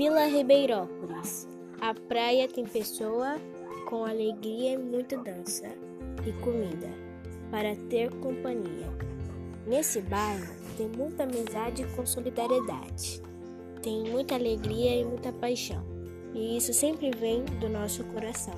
Vila Ribeirópolis. A praia tem pessoa com alegria e muita dança e comida para ter companhia. Nesse bairro tem muita amizade com solidariedade. Tem muita alegria e muita paixão. E isso sempre vem do nosso coração.